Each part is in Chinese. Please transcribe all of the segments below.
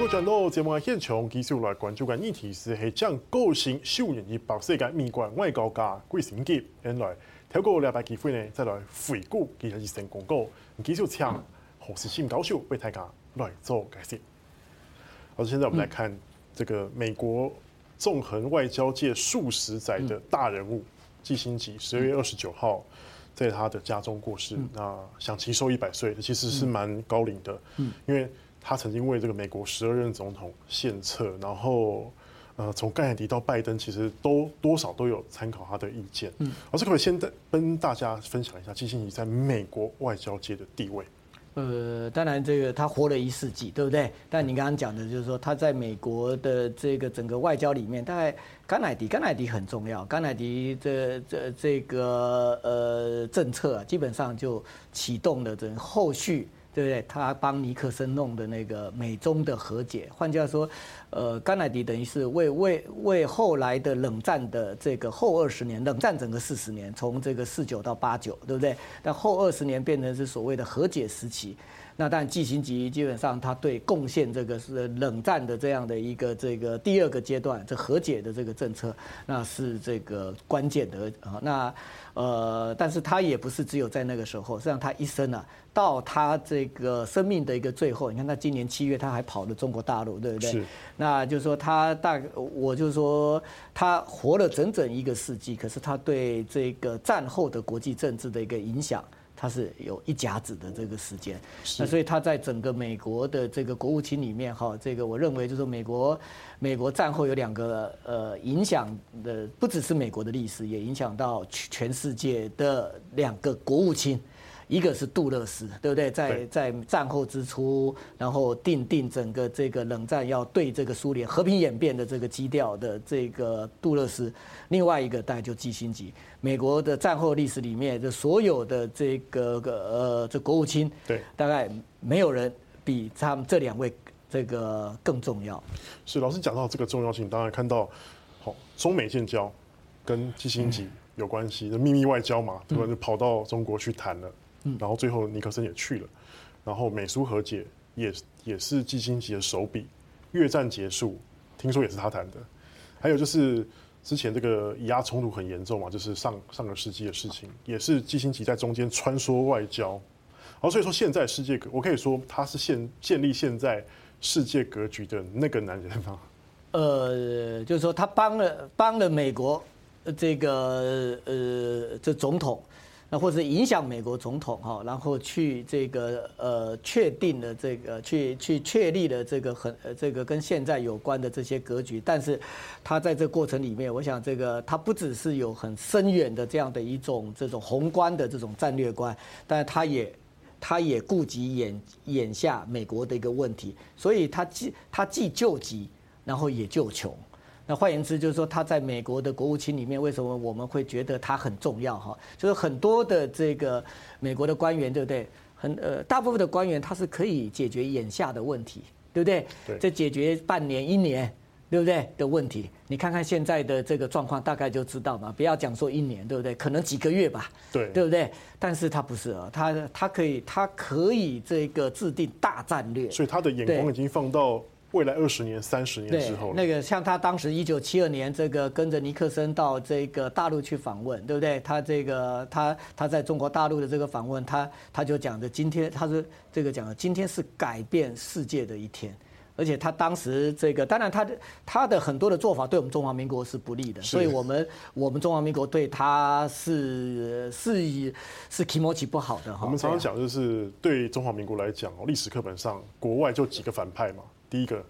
这个转到节目的现场，继续来关注的议题是系将个性秀年一百世界美国外交家桂新杰，原来透过两百机会呢，再来回顾佢嘅一生功过，继续请何时新教授为大家来做解释。好，现在我们来看这个美国纵横外交界数十载的大人物季辛吉，十二月二十九号在他的家中过世，那享其寿一百岁，其实是蛮高龄的，因为。他曾经为这个美国十二任总统献策，然后，呃，从甘乃迪到拜登，其实都多少都有参考他的意见。嗯，我是可以先跟大家分享一下基辛吉在美国外交界的地位。呃，当然这个他活了一世纪，对不对？但你刚刚讲的就是说他在美国的这个整个外交里面，大概甘乃迪，甘乃迪很重要。甘乃迪这这这个呃政策啊基本上就启动了这后续。对不对？他帮尼克森弄的那个美中的和解，换句话说，呃，甘乃迪等于是为为为后来的冷战的这个后二十年，冷战整个四十年，从这个四九到八九，对不对？但后二十年变成是所谓的和解时期。那但季辛吉基本上他对贡献这个是冷战的这样的一个这个第二个阶段，这和解的这个政策，那是这个关键的啊。那呃，但是他也不是只有在那个时候，实际上他一生啊，到他这个生命的一个最后，你看他今年七月他还跑了中国大陆，对不对？是。那就是说他大，我就是说他活了整整一个世纪，可是他对这个战后的国际政治的一个影响。他是有一甲子的这个时间，那所以他在整个美国的这个国务卿里面哈，这个我认为就是说美国美国战后有两个呃影响的，不只是美国的历史，也影响到全世界的两个国务卿。一个是杜勒斯，对不对？在在战后之初，然后定定整个这个冷战要对这个苏联和平演变的这个基调的这个杜勒斯，另外一个大概就基辛吉。美国的战后历史里面，就所有的这个个呃这国务卿，对，大概没有人比他们这两位这个更重要。是老师讲到这个重要性，当然看到好中美建交跟基辛吉有关系的秘密外交嘛，对吧？就跑到中国去谈了。然后最后尼克森也去了，然后美苏和解也也是基辛吉的手笔，越战结束听说也是他谈的，还有就是之前这个以阿冲突很严重嘛，就是上上个世纪的事情，也是基辛吉在中间穿梭外交，然后所以说现在世界格，我可以说他是现建立现在世界格局的那个男人吗？呃，就是说他帮了帮了美国这个呃这总统。那或者影响美国总统哈，然后去这个呃确定了这个去去确立了这个很这个跟现在有关的这些格局，但是他在这过程里面，我想这个他不只是有很深远的这样的一种这种宏观的这种战略观，但是他也他也顾及眼眼下美国的一个问题，所以他既他既救急，然后也救穷。那换言之，就是说他在美国的国务卿里面，为什么我们会觉得他很重要？哈，就是很多的这个美国的官员，对不对？很呃，大部分的官员他是可以解决眼下的问题，对不对？对。这解决半年、一年，对不对的问题？你看看现在的这个状况，大概就知道嘛。不要讲说一年，对不对？可能几个月吧。对。对不对？但是他不是啊，他他可以，他可以这个制定大战略。所以他的眼光已经放到。未来二十年、三十年之后，那个像他当时一九七二年这个跟着尼克森到这个大陆去访问，对不对？他这个他他在中国大陆的这个访问，他他就讲的今天他是这个讲的今天是改变世界的一天，而且他当时这个当然他的他的很多的做法对我们中华民国是不利的，所以我们我们中华民国对他是是以是気持ち不好的哈。我们常常讲就是对中华民国来讲哦，历史课本上国外就几个反派嘛。第一个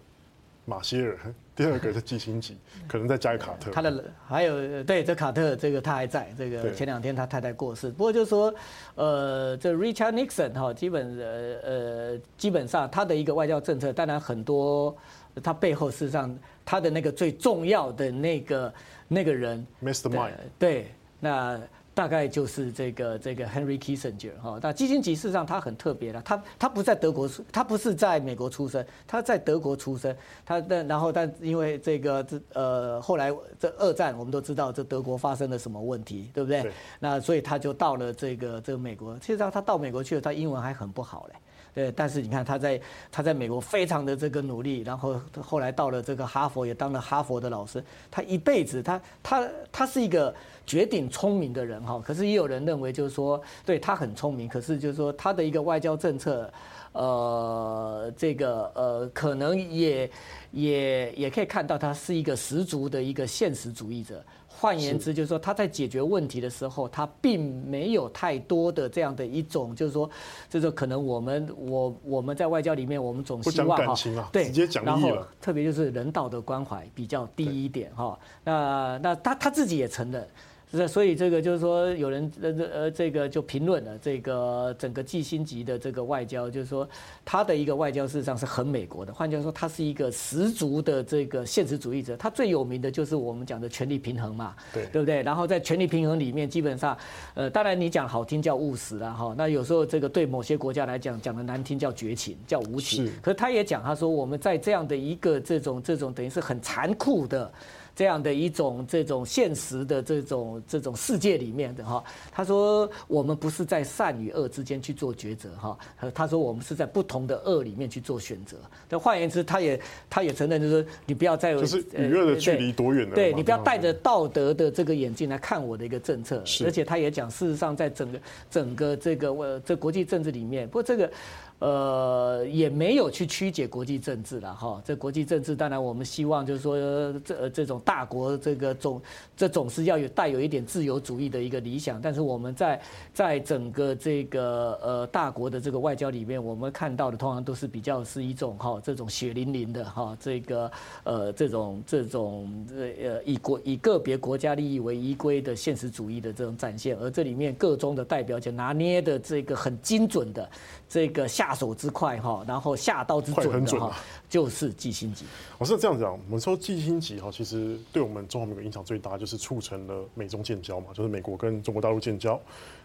马歇尔，第二个是基辛吉，可能再加一卡特。他的还有对这卡特，这个他还在这个前两天他太太过世。不过就是说，呃，这 Richard Nixon 哈，基本呃呃基本上他的一个外交政策，当然很多他背后事实上他的那个最重要的那个那个人，Mastermind，对，那。大概就是这个这个 Henry Kissinger 哈，但基辛格事实上他很特别的，他他不在德国出，他不是在美国出生，他在德国出生，他但然后但因为这个这呃后来这二战我们都知道这德国发生了什么问题，对不对？对那所以他就到了这个这个美国，其实上他到美国去了，他英文还很不好嘞。对，但是你看他在他在美国非常的这个努力，然后后来到了这个哈佛也当了哈佛的老师，他一辈子他他他是一个绝顶聪明的人哈，可是也有人认为就是说对他很聪明，可是就是说他的一个外交政策，呃，这个呃可能也也也可以看到他是一个十足的一个现实主义者。换言之，就是说他在解决问题的时候，他并没有太多的这样的一种，就是说，就是可能我们我我们在外交里面，我们总希望哈，对，直接讲。然后特别就是人道的关怀比较低一点哈。那那他他自己也承认。是，所以这个就是说，有人呃呃这个就评论了这个整个季星级的这个外交，就是说他的一个外交事实上是很美国的，换句话说，他是一个十足的这个现实主义者。他最有名的就是我们讲的权力平衡嘛，对对不对？然后在权力平衡里面，基本上呃，当然你讲好听叫务实了哈，那有时候这个对某些国家来讲讲的难听叫绝情，叫无情。可是他也讲，他说我们在这样的一个这种这种等于是很残酷的。这样的一种这种现实的这种这种世界里面的哈，他说我们不是在善与恶之间去做抉择哈，他说我们是在不同的恶里面去做选择。那换言之，他也他也承认，就是说你不要再就是与恶的距离多远了？对，你不要带着道德的这个眼镜来看我的一个政策。而且他也讲，事实上在整个整个这个我这国际政治里面，不过这个。呃，也没有去曲解国际政治了哈。这国际政治当然我们希望就是说，这这种大国这个总这总是要有带有一点自由主义的一个理想。但是我们在在整个这个呃大国的这个外交里面，我们看到的通常都是比较是一种哈这种血淋淋的哈这个呃这种这种呃以国以个别国家利益为依归的现实主义的这种展现。而这里面各中的代表就拿捏的这个很精准的这个下。下手之快哈，然后下刀之准的哈，就是季辛吉。我是这样讲，我们说季辛吉哈，其实对我们中华民国影响最大，就是促成了美中建交嘛，就是美国跟中国大陆建交。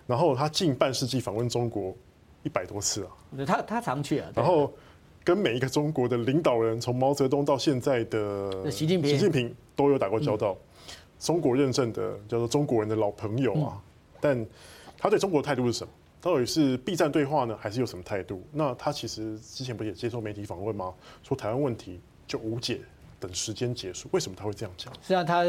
然后他近半世纪访问中国一百多次啊，他他常去啊。然后跟每一个中国的领导人，从毛泽东到现在的习近平，习近平都有打过交道。嗯、中国认证的叫做中国人的老朋友啊，嗯、但他对中国的态度是什么？到底是 B 站对话呢，还是有什么态度？那他其实之前不也接受媒体访问吗？说台湾问题就无解。等时间结束，为什么他会这样讲？实际上，他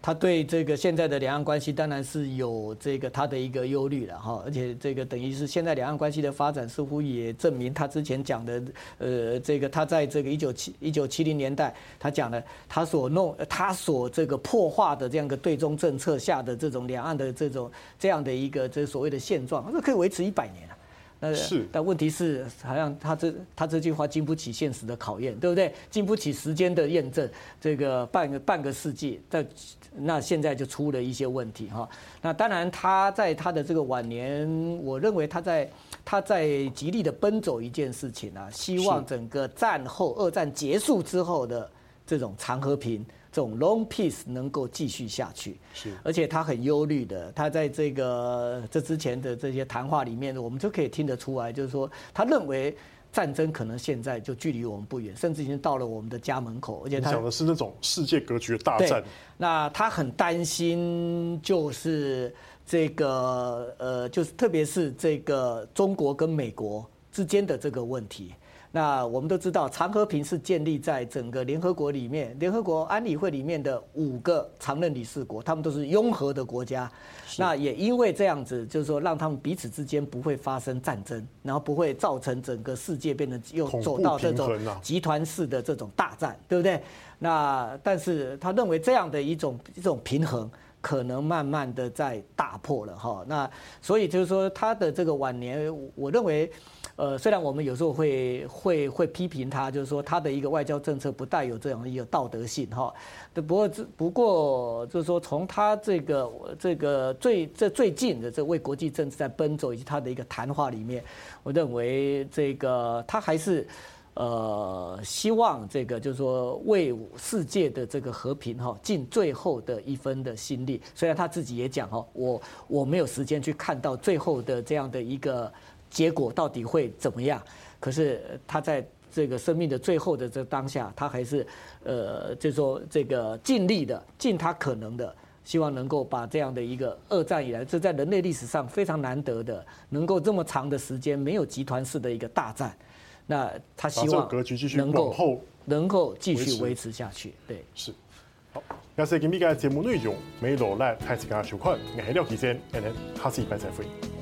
他对这个现在的两岸关系当然是有这个他的一个忧虑了哈，而且这个等于是现在两岸关系的发展似乎也证明他之前讲的，呃，这个他在这个一九七一九七零年代他讲的他所弄他所这个破坏的这样一个对中政策下的这种两岸的这种这样的一个这所谓的现状，他说可以维持一百年啊。那是，但问题是，好像他这他这句话经不起现实的考验，对不对？经不起时间的验证。这个半个半个世纪，在那现在就出了一些问题哈。那当然，他在他的这个晚年，我认为他在他在极力的奔走一件事情啊，希望整个战后二战结束之后的这种长和平。这种 long peace 能够继续下去，是，而且他很忧虑的。他在这个这之前的这些谈话里面，我们就可以听得出来，就是说，他认为战争可能现在就距离我们不远，甚至已经到了我们的家门口。而且他讲的是那种世界格局的大战。那他很担心，就是这个呃，就是特别是这个中国跟美国之间的这个问题。那我们都知道，常和平是建立在整个联合国里面，联合国安理会里面的五个常任理事国，他们都是拥和的国家。那也因为这样子，就是说让他们彼此之间不会发生战争，然后不会造成整个世界变得又走到这种集团式的这种大战，对不对？那但是他认为这样的一种一种平衡可能慢慢的在打破了哈。那所以就是说他的这个晚年，我认为。呃，虽然我们有时候会会会批评他，就是说他的一个外交政策不带有这样一个道德性哈。不过这不过就是说，从他这个这个最这最近的这为国际政治在奔走以及他的一个谈话里面，我认为这个他还是呃希望这个就是说为世界的这个和平哈尽最后的一分的心力。虽然他自己也讲哈，我我没有时间去看到最后的这样的一个。结果到底会怎么样？可是他在这个生命的最后的这当下，他还是呃，就说这个尽力的，尽他可能的，希望能够把这样的一个二战以来，这在人类历史上非常难得的，能够这么长的时间没有集团式的一个大战，那他希望格局继续能够能够继续维持下去。对，是。好，那是今天的节目内容，没落来，还是大家收看，我是廖启珍，下次拜再会。